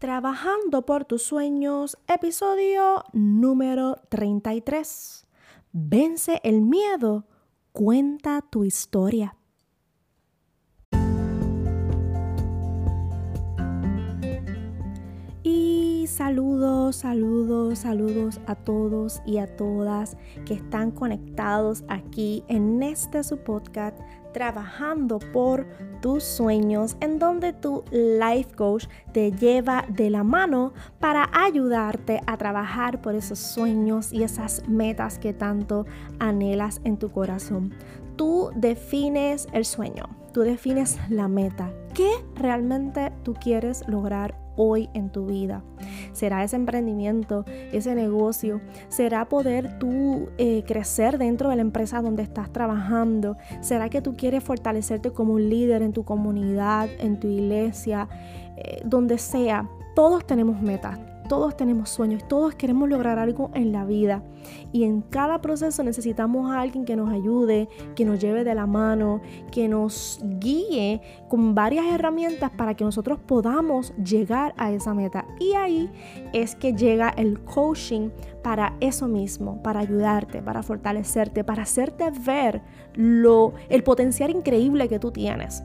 Trabajando por tus sueños, episodio número 33. Vence el miedo, cuenta tu historia. Y saludos, saludos, saludos a todos y a todas que están conectados aquí en este su podcast trabajando por tus sueños, en donde tu life coach te lleva de la mano para ayudarte a trabajar por esos sueños y esas metas que tanto anhelas en tu corazón. Tú defines el sueño, tú defines la meta. ¿Qué realmente tú quieres lograr hoy en tu vida? ¿Será ese emprendimiento, ese negocio? ¿Será poder tú eh, crecer dentro de la empresa donde estás trabajando? ¿Será que tú quieres fortalecerte como un líder en tu comunidad, en tu iglesia, eh, donde sea? Todos tenemos metas, todos tenemos sueños, todos queremos lograr algo en la vida y en cada proceso necesitamos a alguien que nos ayude, que nos lleve de la mano, que nos guíe con varias herramientas para que nosotros podamos llegar a esa meta. Y ahí es que llega el coaching para eso mismo, para ayudarte, para fortalecerte, para hacerte ver lo el potencial increíble que tú tienes.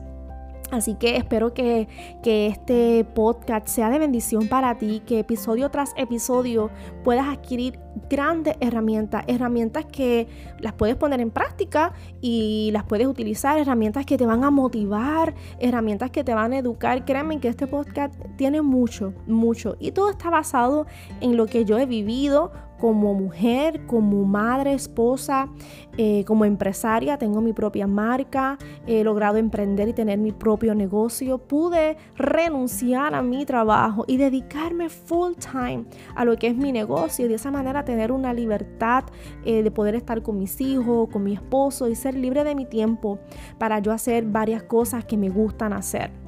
Así que espero que, este podcast sea de bendición para ti, que episodio tras episodio puedas adquirir grandes herramientas, herramientas que las puedes poner en práctica y las puedes utilizar, herramientas que te van a motivar, herramientas que te van a educar. Créanme que este podcast tiene mucho, mucho y todo está basado en lo que yo he vivido como mujer, como madre, esposa, eh, como empresaria, tengo mi propia marca, he logrado emprender y tener mi propio negocio, pude renunciar a mi trabajo y dedicarme full time a lo que es mi negocio de esa manera tener una libertad eh, de poder estar con mis hijos, con mi esposo y ser libre de mi tiempo para yo hacer varias cosas que me gustan hacer.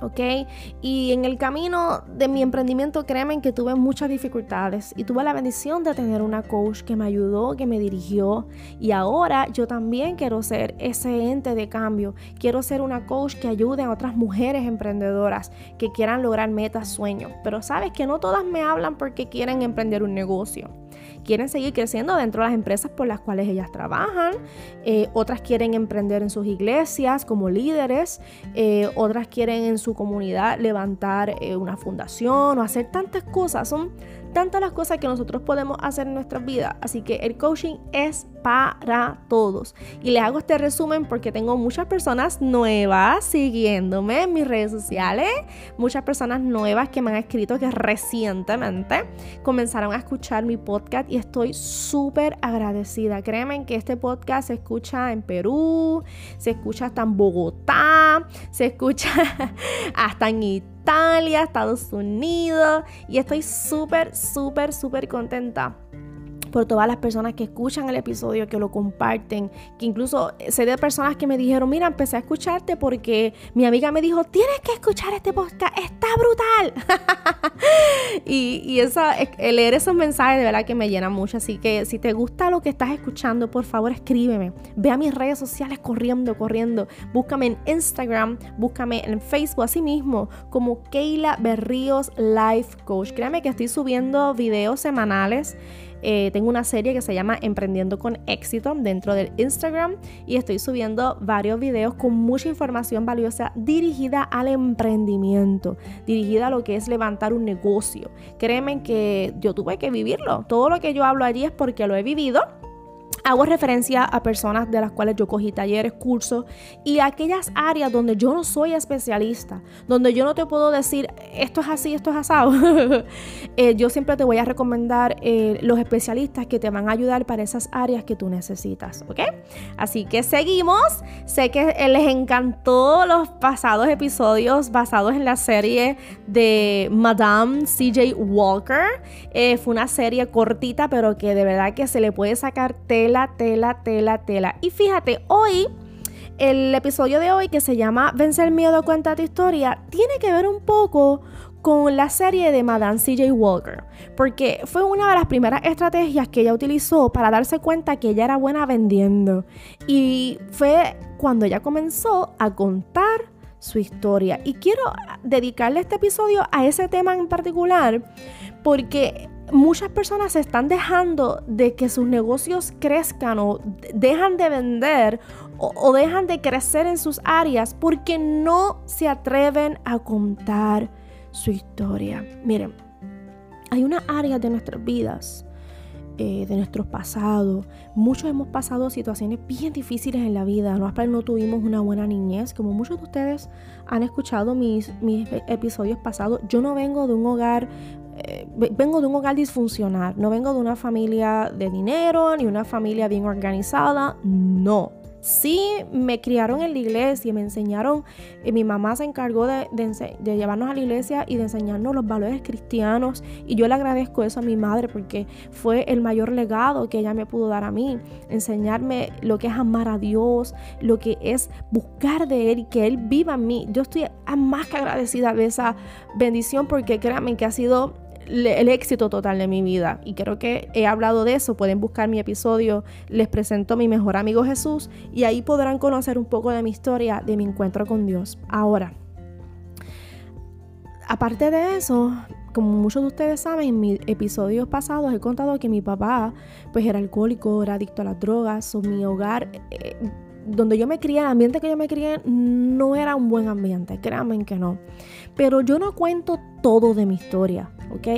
¿Ok? Y en el camino de mi emprendimiento, créeme que tuve muchas dificultades y tuve la bendición de tener una coach que me ayudó, que me dirigió y ahora yo también quiero ser ese ente de cambio. Quiero ser una coach que ayude a otras mujeres emprendedoras que quieran lograr metas, sueños. Pero sabes que no todas me hablan porque quieren emprender un negocio quieren seguir creciendo dentro de las empresas por las cuales ellas trabajan, eh, otras quieren emprender en sus iglesias como líderes, eh, otras quieren en su comunidad levantar eh, una fundación o hacer tantas cosas. Son tantas las cosas que nosotros podemos hacer en nuestra vida. Así que el coaching es para todos. Y les hago este resumen porque tengo muchas personas nuevas siguiéndome en mis redes sociales. Muchas personas nuevas que me han escrito que recientemente comenzaron a escuchar mi podcast y estoy súper agradecida. Créeme que este podcast se escucha en Perú, se escucha hasta en Bogotá, se escucha hasta en Italia Italia, Estados Unidos y estoy súper, súper, súper contenta por todas las personas que escuchan el episodio, que lo comparten, que incluso sé de personas que me dijeron, mira, empecé a escucharte porque mi amiga me dijo, tienes que escuchar este podcast, está brutal. y, leer esos mensajes de verdad que me llena mucho, así que si te gusta lo que estás escuchando, por favor escríbeme, ve a mis redes sociales corriendo, corriendo, búscame en Instagram, búscame en Facebook, así mismo, como Keila Berríos Life Coach. Créame que estoy subiendo videos semanales. Eh, tengo una serie que se llama Emprendiendo con éxito dentro del Instagram y estoy subiendo varios videos con mucha información valiosa dirigida al emprendimiento, dirigida a lo que es levantar un negocio. Créeme que yo tuve que vivirlo. Todo lo que yo hablo allí es porque lo he vivido Hago referencia a personas de las cuales yo cogí talleres, cursos y aquellas áreas donde yo no soy especialista, donde yo no te puedo decir esto es así, esto es asado. Eh, yo siempre te voy a recomendar eh, los especialistas que te van a ayudar para esas áreas que tú necesitas, ¿ok? Así que seguimos. Sé que les encantó los pasados episodios basados en la serie de Madame CJ Walker. Eh, fue una serie cortita, pero que de verdad que se le puede sacar tela, tela, tela, tela. Y fíjate, hoy, el episodio de hoy que se llama Vencer miedo, cuenta tu historia, tiene que ver un poco con la serie de Madame CJ Walker, porque fue una de las primeras estrategias que ella utilizó para darse cuenta que ella era buena vendiendo. Y fue cuando ella comenzó a contar su historia. Y quiero dedicarle este episodio a ese tema en particular porque muchas personas se están dejando de que sus negocios crezcan o dejan de vender o, dejan de crecer en sus áreas porque no se atreven a contar su historia. Miren, hay una área de nuestras vidas eh, de nuestro pasado. Muchos hemos pasado situaciones bien difíciles en la vida. No, no tuvimos una buena niñez. Como muchos de ustedes han escuchado mis, mis episodios pasados, yo no vengo de un hogar eh, vengo de un hogar disfuncional, no vengo de una familia de dinero ni una familia bien organizada, no. Sí, me criaron en la iglesia me enseñaron, y mi mamá se encargó de, llevarnos a la iglesia y de enseñarnos los valores cristianos y yo le agradezco eso a mi madre porque fue el mayor legado que ella me pudo dar a mí, enseñarme lo que es amar a Dios, lo que es buscar de Él y que Él viva en mí. Yo estoy más que agradecida de esa bendición porque créanme que ha sido el éxito total de mi vida. Y creo que he hablado de eso. Pueden buscar mi episodio. Les presento a mi mejor amigo Jesús y ahí podrán conocer un poco de mi historia, de mi encuentro con Dios. Ahora, aparte de eso, como muchos de ustedes saben, en mis episodios pasados he contado que mi papá pues era alcohólico, era adicto a las drogas, o mi hogar... Eh, donde yo me crié, el ambiente que yo me crié, no era un buen ambiente, créanme que no. Pero yo no cuento todo de mi historia.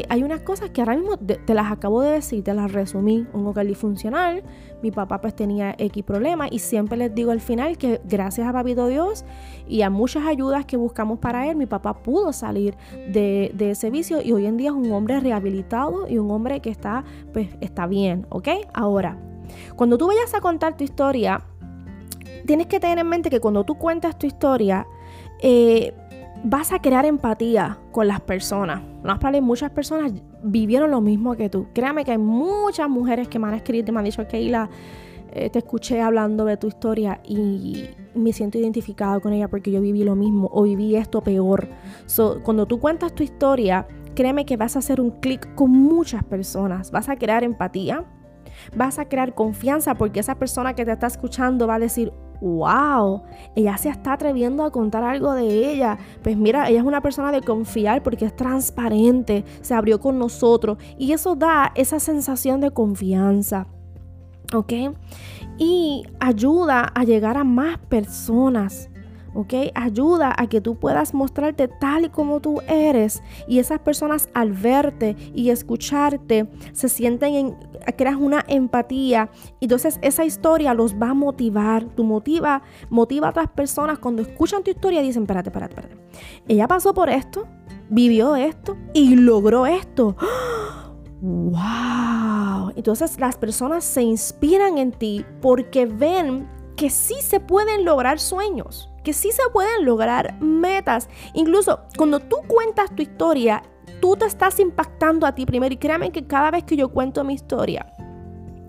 Hay unas cosas que ahora mismo te, las acabo de decir, te las resumí. Un hogar disfuncional, mi papá pues tenía X problemas y siempre les digo al final que gracias a Papito Dios y a muchas ayudas que buscamos para él, mi papá pudo salir de, ese vicio y hoy en día es un hombre rehabilitado y un hombre que está, pues, está bien, ¿ok? Ahora, cuando tú vayas a contar tu historia, tienes que tener en mente que cuando tú cuentas tu historia, eh, vas a crear empatía con las personas. No muchas personas vivieron lo mismo que tú. Créame que hay muchas mujeres que me han escrito y me han dicho, Keila, eh, te escuché hablando de tu historia y me siento identificado con ella porque yo viví lo mismo o viví esto peor. cuando tú cuentas tu historia, créeme que vas a hacer un clic con muchas personas. Vas a crear empatía, vas a crear confianza porque esa persona que te está escuchando va a decir, wow, ella se está atreviendo a contar algo de ella. Pues mira, ella es una persona de confiar porque es transparente, se abrió con nosotros y eso da esa sensación de confianza. ¿Ok? Y ayuda a llegar a más personas. ¿Ok? Ayuda a que tú puedas mostrarte tal y como tú eres y esas personas al verte y escucharte se sienten en, creas una empatía. Entonces esa historia los va a motivar. Tú motiva, motiva a otras personas cuando escuchan tu historia y dicen, espérate, espérate, espérate. Ella pasó por esto, vivió esto y logró esto. ¡Wow! Entonces las personas se inspiran en ti porque ven que sí se pueden lograr sueños que sí se pueden lograr metas. Incluso cuando tú cuentas tu historia, tú te estás impactando a ti primero. Y créanme que cada vez que yo cuento mi historia,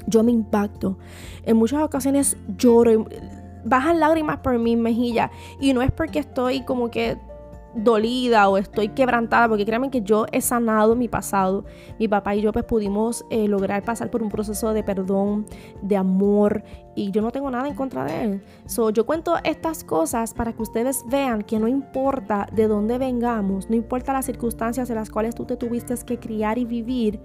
yo me impacto. En muchas ocasiones lloro, bajan lágrimas por mi mejilla. Y no es porque estoy como que dolida o estoy quebrantada, porque créanme que yo he sanado mi pasado. Mi papá y yo pues pudimos eh, lograr pasar por un proceso de perdón, de amor, y yo no tengo nada en contra de él. So, yo cuento estas cosas para que ustedes vean que no importa de dónde vengamos, no importa las circunstancias en las cuales tú te tuviste que criar y vivir,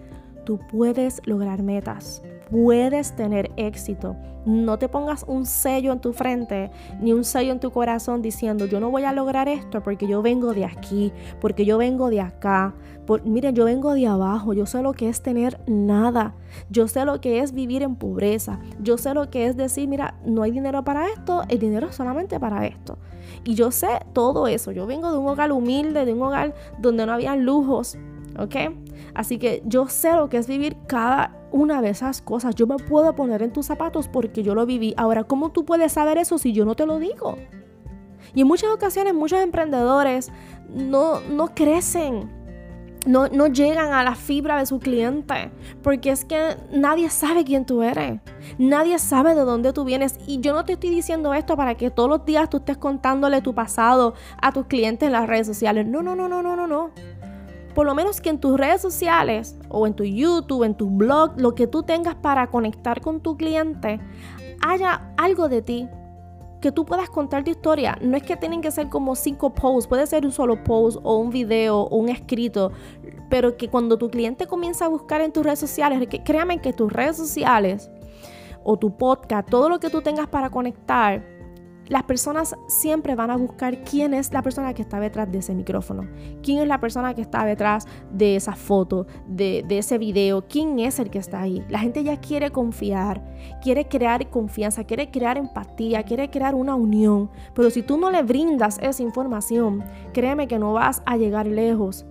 tú puedes lograr metas puedes tener éxito. No te pongas un sello en tu frente ni un sello en tu corazón diciendo yo no voy a lograr esto porque yo vengo de aquí, porque yo vengo de acá. Por, miren, yo vengo de abajo, yo sé lo que es tener nada, yo sé lo que es vivir en pobreza, yo sé lo que es decir, mira, no hay dinero para esto, el dinero es solamente para esto. Y yo sé todo eso, yo vengo de un hogar humilde, de un hogar donde no había lujos, ¿ok? Así que yo sé lo que es vivir cada una de esas cosas. Yo me puedo poner en tus zapatos porque yo lo viví. Ahora, ¿cómo tú puedes saber eso si yo no te lo digo? Y en muchas ocasiones muchos emprendedores no, no crecen, no, no llegan a la fibra de su cliente, porque es que nadie sabe quién tú eres, nadie sabe de dónde tú vienes. Y yo no te estoy diciendo esto para que todos los días tú estés contándole tu pasado a tus clientes en las redes sociales. No, no, no, no, no, no, no por lo menos que en tus redes sociales o en tu YouTube, en tu blog, lo que tú tengas para conectar con tu cliente, haya algo de ti. que tú puedas contar tu historia. No es que tienen que ser como cinco posts, puede ser un solo post o un video o un escrito, pero que cuando tu cliente comienza a buscar en tus redes sociales, créame que tus redes sociales o tu podcast, todo lo que tú tengas para conectar, las personas siempre van a buscar quién es la persona que está detrás de ese micrófono, quién es la persona que está detrás de esa foto, de, ese video, quién es el que está ahí. La gente ya quiere confiar, quiere crear confianza, quiere crear empatía, quiere crear una unión, pero si tú no le brindas esa información, créeme que no vas a llegar lejos.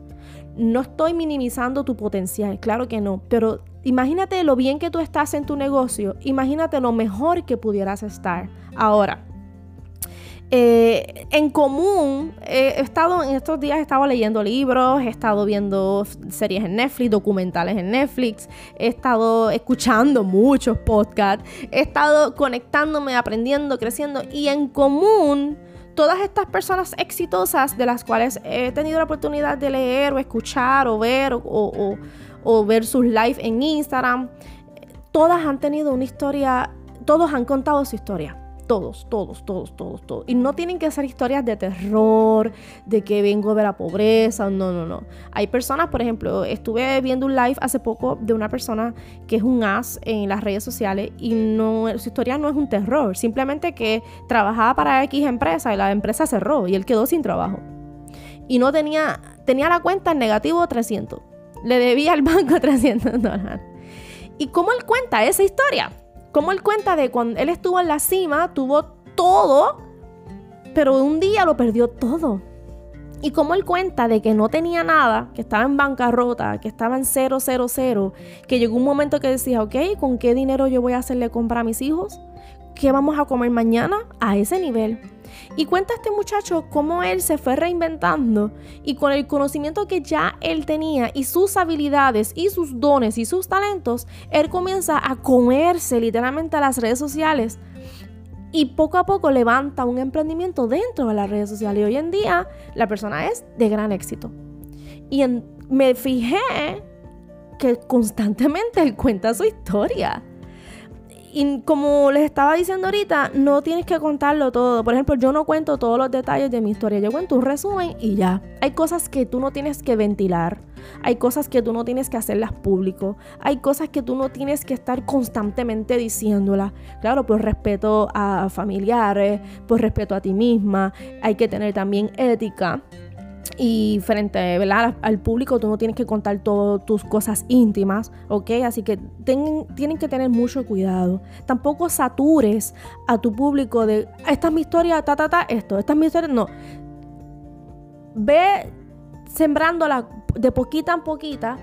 No estoy minimizando tu potencial, claro que no, pero imagínate lo bien que tú estás en tu negocio, imagínate lo mejor que pudieras estar. Ahora, eh, en común, he estado en estos días he estado leyendo libros, he estado viendo series en Netflix, documentales en Netflix, he estado escuchando muchos podcasts, he estado conectándome, aprendiendo, creciendo y en común todas estas personas exitosas de las cuales he tenido la oportunidad de leer o escuchar o ver o, o ver sus live en Instagram, todas han tenido una historia, todos han contado su historia todos, todos, todos, todos, todos. Y no tienen que ser historias de terror, de que vengo de la pobreza, no, no, no. Hay personas, por ejemplo, estuve viendo un live hace poco de una persona que es un as en las redes sociales y no, su historia no es un terror, simplemente que trabajaba para X empresa y la empresa cerró y él quedó sin trabajo. Y no tenía, tenía la cuenta en negativo 300. Le debía al banco 300 dólares. ¿Y cómo él cuenta esa historia? Como él cuenta de cuando él estuvo en la cima, tuvo todo, pero un día lo perdió todo. Y como él cuenta de que no tenía nada, que estaba en bancarrota, que estaba en 000, que llegó un momento que decía, ok, ¿con qué dinero yo voy a hacerle compra a mis hijos? ¿Qué vamos a comer mañana? A ese nivel. Y cuenta este muchacho cómo él se fue reinventando y con el conocimiento que ya él tenía y sus habilidades y sus dones y sus talentos, él comienza a comerse literalmente a las redes sociales y poco a poco levanta un emprendimiento dentro de las redes sociales. Y hoy en día la persona es de gran éxito. Y me fijé que constantemente él cuenta su historia y como les estaba diciendo ahorita, no tienes que contarlo todo. Por ejemplo, yo no cuento todos los detalles de mi historia. Yo cuento un resumen y ya. Hay cosas que tú no tienes que ventilar. Hay cosas que tú no tienes que hacerlas público. Hay cosas que tú no tienes que estar constantemente diciéndolas. Claro, por respeto a familiares, por respeto a ti misma. Hay que tener también ética y frente al público tú no tienes que contar todas tus cosas íntimas, ¿ok? Así que tienen que tener mucho cuidado. Tampoco satures a tu público de, esta es mi historia, ta, ta, ta, esto, esta es mi historia, no. Ve sembrándola de poquita en poquita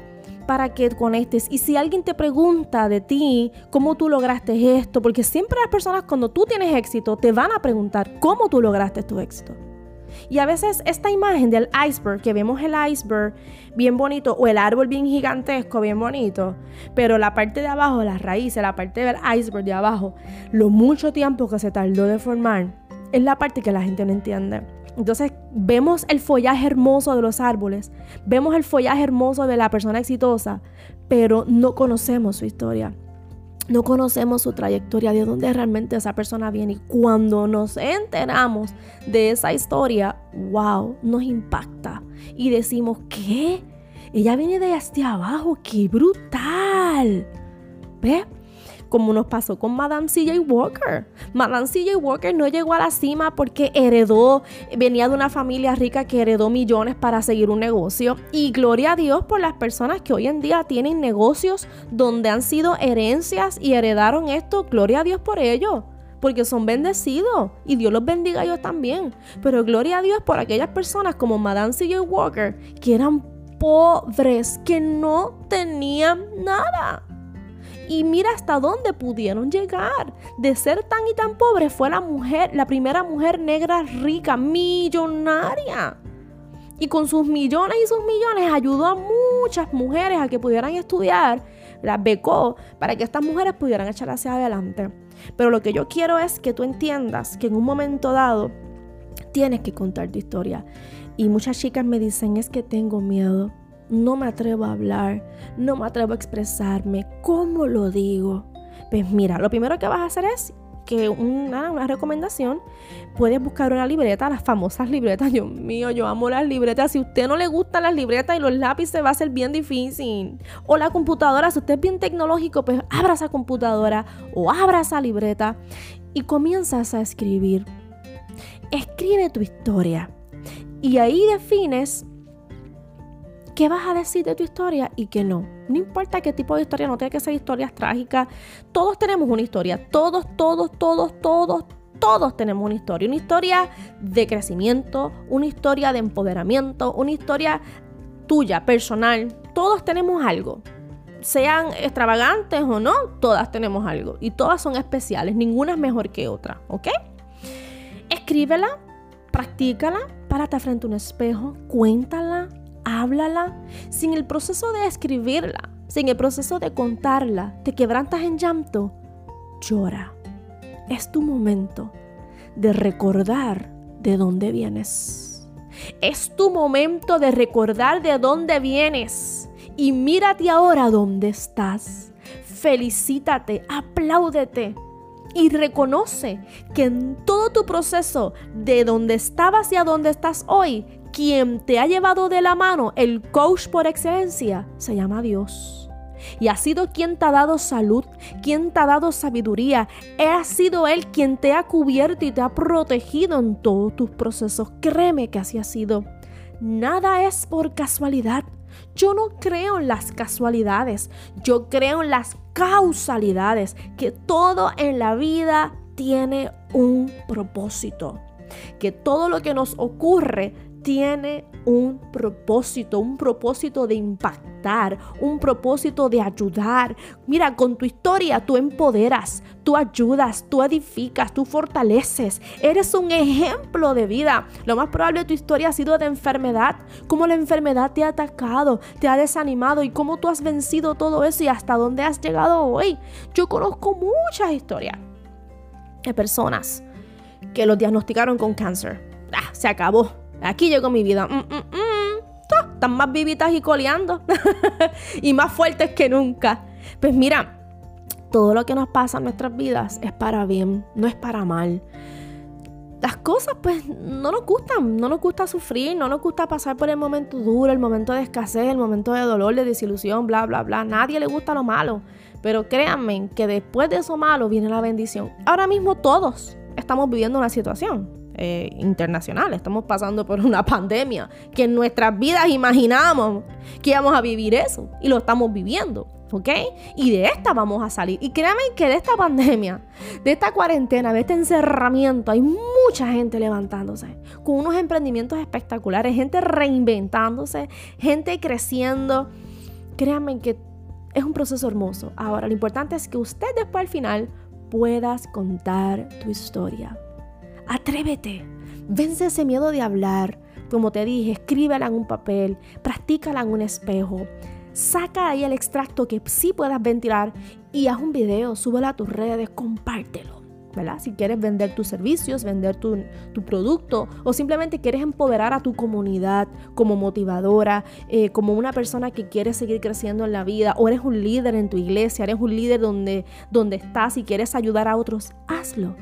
para que conectes. Y si alguien te pregunta de ti, cómo tú lograste esto, porque siempre las personas cuando tú tienes éxito te van a preguntar cómo tú lograste tu éxito. Y a veces esta imagen del iceberg, que vemos el iceberg bien bonito o el árbol bien gigantesco, bien bonito, pero la parte de abajo, las raíces, la parte del iceberg de abajo, lo mucho tiempo que se tardó de formar, es la parte que la gente no entiende. Entonces vemos el follaje hermoso de los árboles, vemos el follaje hermoso de la persona exitosa, pero no conocemos su historia no conocemos su trayectoria, de dónde realmente esa persona viene. Y cuando nos enteramos de esa historia, wow, nos impacta. Y decimos, ¿qué? Ella viene de hasta abajo, qué brutal. ¿Ves? Como nos pasó con Madame CJ Walker. Madame CJ Walker no llegó a la cima porque heredó, venía de una familia rica que heredó millones para seguir un negocio. Y gloria a Dios por las personas que hoy en día tienen negocios donde han sido herencias y heredaron esto. Gloria a Dios por ello porque son bendecidos y Dios los bendiga a ellos también. Pero gloria a Dios por aquellas personas como Madame C.J. Walker que eran pobres, que no tenían nada. Y mira hasta dónde pudieron llegar. De ser tan y tan pobre fue la mujer, la primera mujer negra rica, millonaria. Y con sus millones y sus millones ayudó a muchas mujeres a que pudieran estudiar, las becó, para que estas mujeres pudieran echar hacia adelante. Pero lo que yo quiero es que tú entiendas que en un momento dado tienes que contar tu historia. Y muchas chicas me dicen, es que tengo miedo no me atrevo a hablar, no me atrevo a expresarme, ¿cómo lo digo? Pues mira, lo primero que vas a hacer es que una, una, recomendación, puedes buscar una libreta, las famosas libretas. Dios mío, yo amo las libretas. Si a usted no le gustan las libretas y los lápices, va a ser bien difícil. O la computadora, si usted es bien tecnológico, pues abra esa computadora o abra esa libreta y comienzas a escribir. Escribe tu historia. Y ahí defines qué vas a decir de tu historia y qué no. No importa qué tipo de historia, no tiene que ser historias trágicas. Todos tenemos una historia. Todos, todos, todos, todos, todos tenemos una historia. Una historia de crecimiento, una historia de empoderamiento, una historia tuya, personal. Todos tenemos algo. Sean extravagantes o no, todas tenemos algo. Y todas son especiales. Ninguna es mejor que otra. ¿Ok? Escríbela, practícala, párate frente a un espejo, cuéntala, háblala. Sin el proceso de escribirla, sin el proceso de contarla, te quebrantas en llanto, llora. Es tu momento de recordar de dónde vienes. Es tu momento de recordar de dónde vienes. Y mírate ahora dónde estás. Felicítate, apláudete y reconoce que en todo tu proceso de donde estabas y a donde estás hoy, quien te ha llevado de la mano, el coach por excelencia, se llama Dios. Y ha sido quien te ha dado salud, quien te ha dado sabiduría. Ha sido Él quien te ha cubierto y te ha protegido en todos tus procesos. Créeme que así ha sido. Nada es por casualidad. Yo no creo en las casualidades. Yo creo en las causalidades. Que todo en la vida tiene un propósito. Que todo lo que nos ocurre tiene un propósito, un propósito de impactar, un propósito de ayudar. Mira, con tu historia tú empoderas, tú ayudas, tú edificas, tú fortaleces. Eres un ejemplo de vida. Lo más probable tu historia ha sido de enfermedad, cómo la enfermedad te ha atacado, te ha desanimado y cómo tú has vencido todo eso y hasta dónde has llegado hoy. Yo conozco muchas historias de personas que los diagnosticaron con cáncer. Ah, se acabó Aquí llegó mi vida. Mm, mm, mm. Están más vivitas y coleando. y más fuertes que nunca. Pues mira, todo lo que nos pasa en nuestras vidas es para bien, no es para mal. Las cosas pues no nos gustan, no nos gusta sufrir, no nos gusta pasar por el momento duro, el momento de escasez, el momento de dolor, de desilusión, bla, bla, bla. Nadie le gusta lo malo. Pero créanme que después de eso malo viene la bendición. Ahora mismo todos estamos viviendo una situación eh, internacional. Estamos pasando por una pandemia que en nuestras vidas imaginamos que íbamos a vivir eso y lo estamos viviendo. ¿Ok? Y de esta vamos a salir. Y créanme que de esta pandemia, de esta cuarentena, de este encerramiento, hay mucha gente levantándose con unos emprendimientos espectaculares, gente reinventándose, gente creciendo. Créanme que es un proceso hermoso. Ahora, lo importante es que usted después al final puedas contar tu historia. Atrévete. Vence ese miedo de hablar. Como te dije, escríbela en un papel, practícala en un espejo. Saca ahí el extracto que sí puedas ventilar y haz un video, súbelo a tus redes, compártelo. ¿verdad? Si quieres vender tus servicios, vender tu, producto o simplemente quieres empoderar a tu comunidad como motivadora, eh, como una persona que quiere seguir creciendo en la vida o eres un líder en tu iglesia, eres un líder donde, donde estás y quieres ayudar a otros, hazlo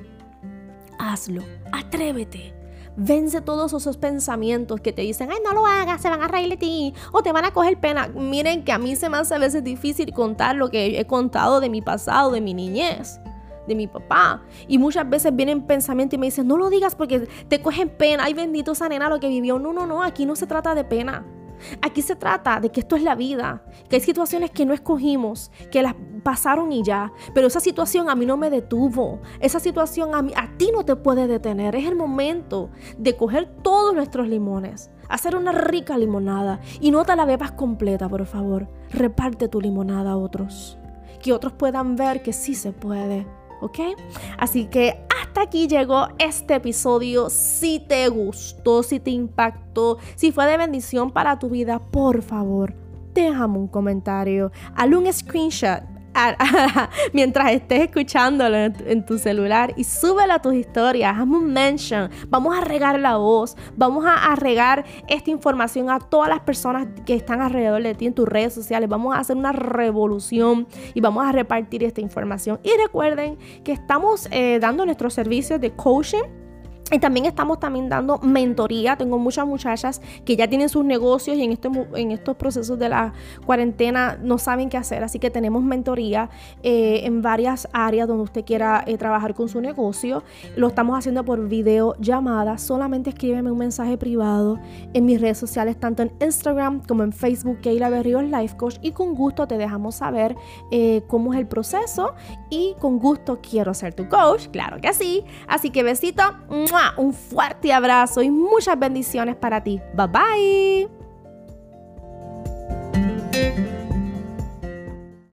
hazlo, atrévete. Vence todos esos pensamientos que te dicen, ay, no lo hagas, se van a reír de ti o te van a coger pena. Miren que a mí se me hace a veces difícil contar lo que he contado de mi pasado, de mi niñez, de mi papá. Y muchas veces vienen pensamientos y me dicen, no lo digas porque te cogen pena. Ay, bendito esa nena lo que vivió. No, no, no, aquí no se trata de pena. Aquí se trata de que esto es la vida, que hay situaciones que no escogimos, que las pasaron y ya, pero esa situación a mí no me detuvo, esa situación a, mí, a ti no te puede detener, es el momento de coger todos nuestros limones, hacer una rica limonada y no te la bebas completa, por favor, reparte tu limonada a otros, que otros puedan ver que sí se puede. ¿ok? Así que hasta aquí llegó este episodio. Si te gustó, si te impactó, si fue de bendición para tu vida, por favor, déjame un comentario, hazle un screenshot mientras estés escuchándolo en tu, celular y súbelo a tus historias, hazme un mention, vamos a regar la voz, vamos a, regar esta información a todas las personas que están alrededor de ti en tus redes sociales, vamos a hacer una revolución y vamos a repartir esta información. Y recuerden que estamos eh, dando nuestros servicios de coaching y también estamos también dando mentoría. Tengo muchas muchachas que ya tienen sus negocios y en, este, en estos procesos de la cuarentena no saben qué hacer. Así que tenemos mentoría eh, en varias áreas donde usted quiera eh, trabajar con su negocio. Lo estamos haciendo por video llamada. Solamente escríbeme un mensaje privado en mis redes sociales, tanto en Instagram como en Facebook, Keila Berríos Life Coach. Y con gusto te dejamos saber eh, cómo es el proceso. Y con gusto quiero ser tu coach. Claro que sí. Así que besito un fuerte abrazo y muchas bendiciones para ti. Bye bye.